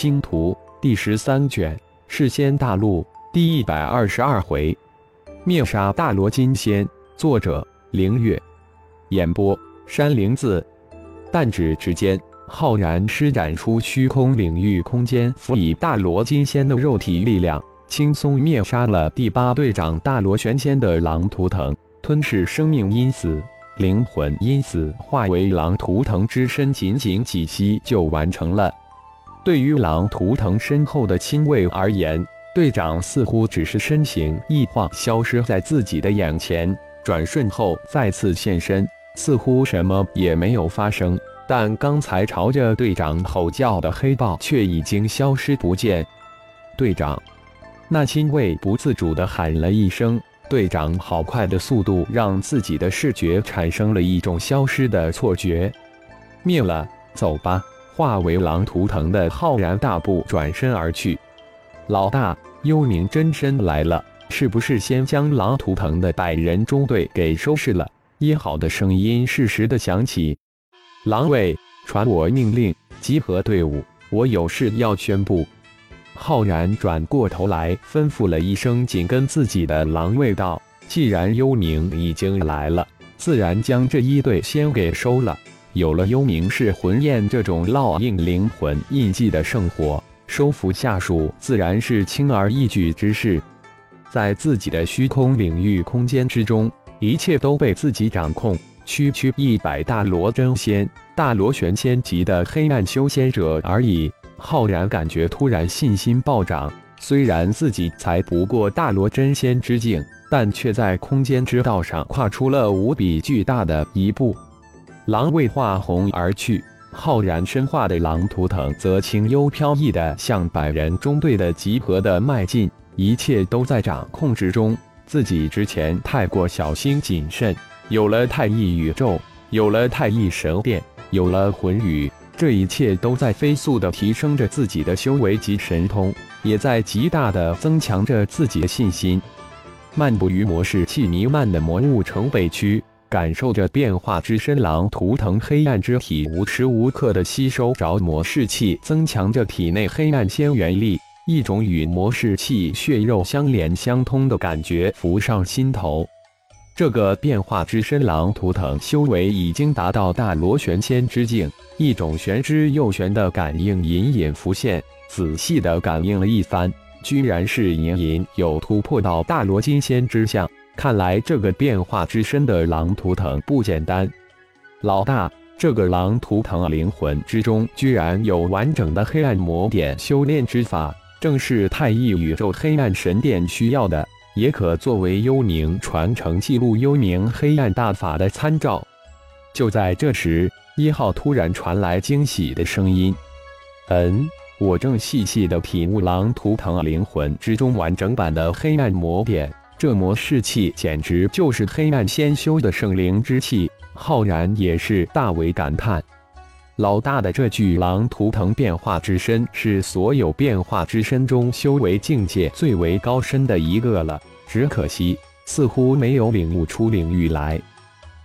星图第十三卷，世仙大陆第一百二十二回，灭杀大罗金仙。作者：凌月。演播：山灵子。弹指之间，浩然施展出虚空领域空间，辅以大罗金仙的肉体力量，轻松灭杀了第八队长大罗玄仙的狼图腾，吞噬生命因子。灵魂因此化为狼图腾之身，仅仅几息就完成了。对于狼图腾身后的亲卫而言，队长似乎只是身形一晃，消失在自己的眼前，转瞬后再次现身，似乎什么也没有发生。但刚才朝着队长吼叫的黑豹却已经消失不见。队长，那亲卫不自主地喊了一声。队长好快的速度，让自己的视觉产生了一种消失的错觉。灭了，走吧！化为狼图腾的浩然大步转身而去。老大，幽冥真身来了，是不是先将狼图腾的百人中队给收拾了？一号的声音适时的响起。狼卫，传我命令，集合队伍，我有事要宣布。浩然转过头来，吩咐了一声，紧跟自己的狼卫道：“既然幽冥已经来了，自然将这一队先给收了。有了幽冥是魂焰这种烙印灵魂印记的圣火，收服下属自然是轻而易举之事。在自己的虚空领域空间之中，一切都被自己掌控。区区一百大罗真仙、大罗玄仙级的黑暗修仙者而已。”浩然感觉突然信心暴涨，虽然自己才不过大罗真仙之境，但却在空间之道上跨出了无比巨大的一步。狼为化红而去，浩然身化的狼图腾则轻幽飘逸的向百人中队的集合的迈进，一切都在掌控之中。自己之前太过小心谨慎，有了太一宇宙，有了太一神殿，有了魂语。这一切都在飞速地提升着自己的修为及神通，也在极大地增强着自己的信心。漫步于魔式气弥漫的魔物城北区，感受着变化之身狼图腾黑暗之体无时无刻地吸收着魔士气，增强着体内黑暗仙元力。一种与魔士气血肉相连相通的感觉浮上心头。这个变化之身狼图腾修为已经达到大罗玄仙之境。一种玄之又玄的感应隐隐浮现，仔细的感应了一番，居然是隐隐有突破到大罗金仙之相。看来这个变化之深的狼图腾不简单。老大，这个狼图腾灵魂之中居然有完整的黑暗魔典修炼之法，正是太一宇宙黑暗神殿需要的，也可作为幽冥传承记录幽冥黑暗大法的参照。就在这时。一号突然传来惊喜的声音：“嗯，我正细细的品悟狼图腾灵魂之中完整版的黑暗魔典，这魔士气简直就是黑暗仙修的圣灵之气。”浩然也是大为感叹：“老大的这具狼图腾变化之身，是所有变化之身中修为境界最为高深的一个了。只可惜，似乎没有领悟出领域来。”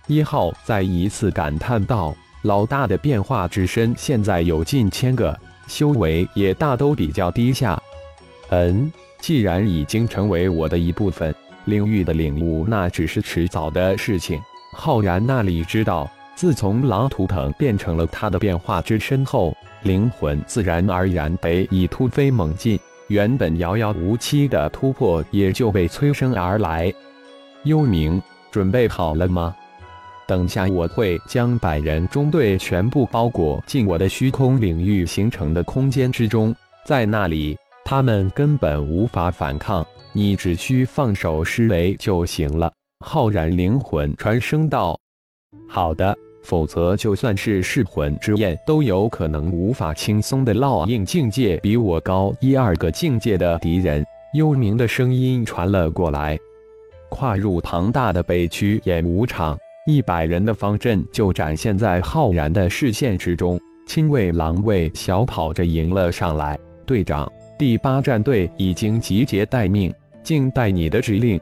一号再一次感叹道。老大的变化之身现在有近千个，修为也大都比较低下。嗯，既然已经成为我的一部分，领域的领悟那只是迟早的事情。浩然那里知道，自从狼图腾变成了他的变化之身后，灵魂自然而然得以突飞猛进，原本遥遥无期的突破也就被催生而来。幽冥，准备好了吗？等下，我会将百人中队全部包裹进我的虚空领域形成的空间之中，在那里，他们根本无法反抗，你只需放手施为就行了。浩然灵魂传声道：“好的，否则就算是噬魂之焰，都有可能无法轻松的烙印境界比我高一二个境界的敌人。”幽冥的声音传了过来。跨入庞大的北区演武场。一百人的方阵就展现在浩然的视线之中，亲卫狼卫小跑着迎了上来。队长，第八战队已经集结待命，静待你的指令。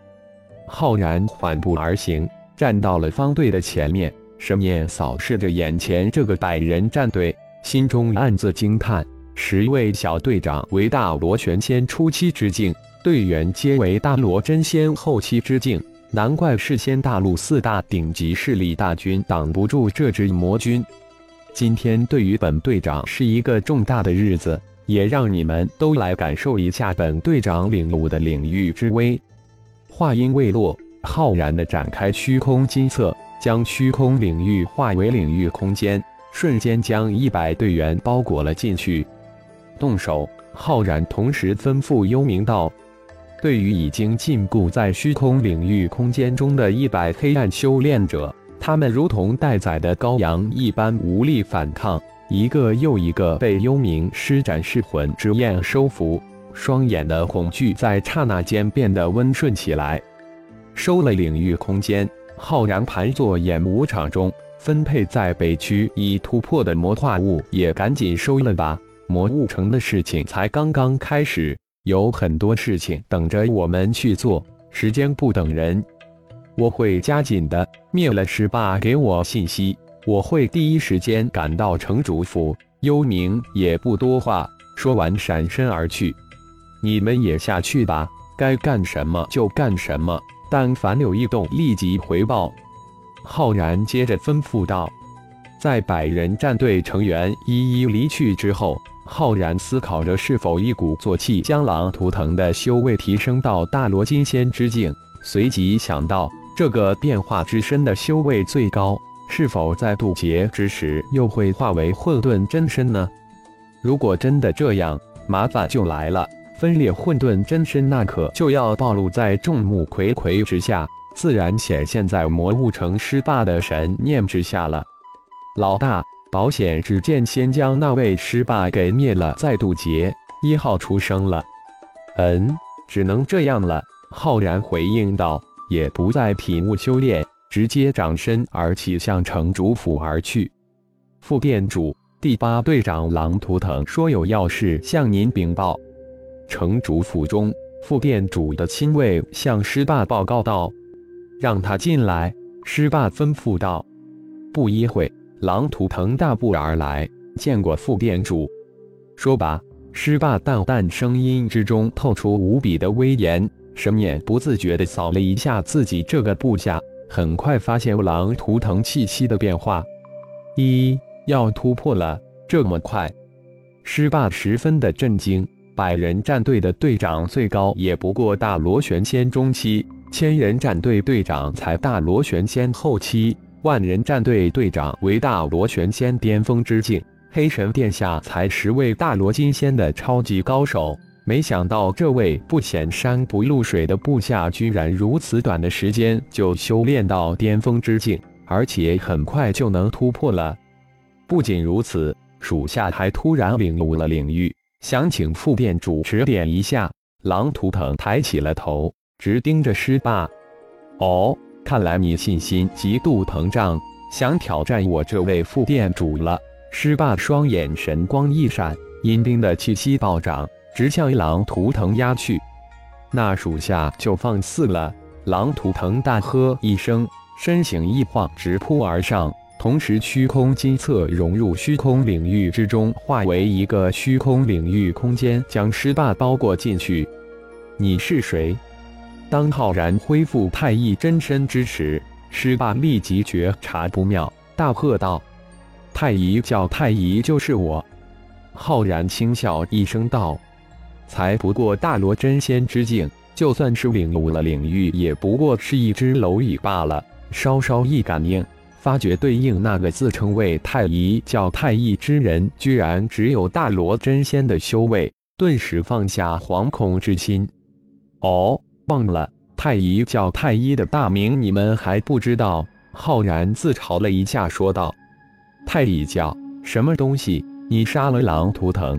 浩然缓步而行，站到了方队的前面，神念扫视着眼前这个百人战队，心中暗自惊叹：十位小队长为大罗玄仙初期之境，队员皆为大罗真仙后期之境。难怪世仙大陆四大顶级势力大军挡不住这支魔军。今天对于本队长是一个重大的日子，也让你们都来感受一下本队长领悟的领域之威。话音未落，浩然的展开虚空金色，将虚空领域化为领域空间，瞬间将一百队员包裹了进去。动手！浩然同时吩咐幽冥道。对于已经禁锢在虚空领域空间中的一百黑暗修炼者，他们如同待宰的羔羊一般无力反抗，一个又一个被幽冥施展噬魂之焰收服，双眼的恐惧在刹那间变得温顺起来。收了领域空间，浩然盘坐演武场中，分配在北区已突破的魔化物也赶紧收了吧，魔物城的事情才刚刚开始。有很多事情等着我们去做，时间不等人，我会加紧的。灭了师霸，给我信息，我会第一时间赶到城主府。幽冥也不多话，说完闪身而去。你们也下去吧，该干什么就干什么，但凡有异动，立即回报。浩然接着吩咐道。在百人战队成员一一离去之后。浩然思考着是否一鼓作气将狼图腾的修为提升到大罗金仙之境，随即想到这个变化之身的修为最高，是否在渡劫之时又会化为混沌真身呢？如果真的这样，麻烦就来了。分裂混沌真身那可就要暴露在众目睽睽之下，自然显现在魔物城师霸的神念之下了。老大。保险，只见先将那位师霸给灭了，再渡劫。一号出生了。嗯，只能这样了。浩然回应道，也不再品悟修炼，直接长身而起，向城主府而去。副店主，第八队长狼图腾说有要事向您禀报。城主府中，副店主的亲卫向师霸报告道：“让他进来。”师霸吩咐道。不一会。狼图腾大步而来，见过副店主。说吧。狮霸淡淡声音之中透出无比的威严，神眼不自觉地扫了一下自己这个部下，很快发现狼图腾气息的变化。一要突破了，这么快？狮霸十分的震惊。百人战队的队长最高也不过大罗玄仙中期，千人战队队长才大罗玄仙后期。万人战队队长为大罗玄仙巅峰之境，黑神殿下才十位大罗金仙的超级高手。没想到这位不显山不露水的部下，居然如此短的时间就修炼到巅峰之境，而且很快就能突破了。不仅如此，属下还突然领悟了领域，想请副店主指点一下。狼图腾抬起了头，直盯着师霸。哦。看来你信心极度膨胀，想挑战我这位副店主了。狮霸双眼神光一闪，阴兵的气息暴涨，直向狼图腾压去。那属下就放肆了！狼图腾大喝一声，身形一晃，直扑而上，同时虚空金色融入虚空领域之中，化为一个虚空领域空间，将狮霸包裹进去。你是谁？当浩然恢复太乙真身之时，师霸立即觉察不妙，大喝道：“太乙叫太乙就是我！”浩然轻笑一声道：“才不过大罗真仙之境，就算是领悟了领域，也不过是一只蝼蚁罢了。”稍稍一感应，发觉对应那个自称为太乙叫太乙之人，居然只有大罗真仙的修为，顿时放下惶恐之心。哦。忘了太乙叫太一的大名，你们还不知道？浩然自嘲了一下，说道：“太乙教什么东西？你杀了狼图腾？”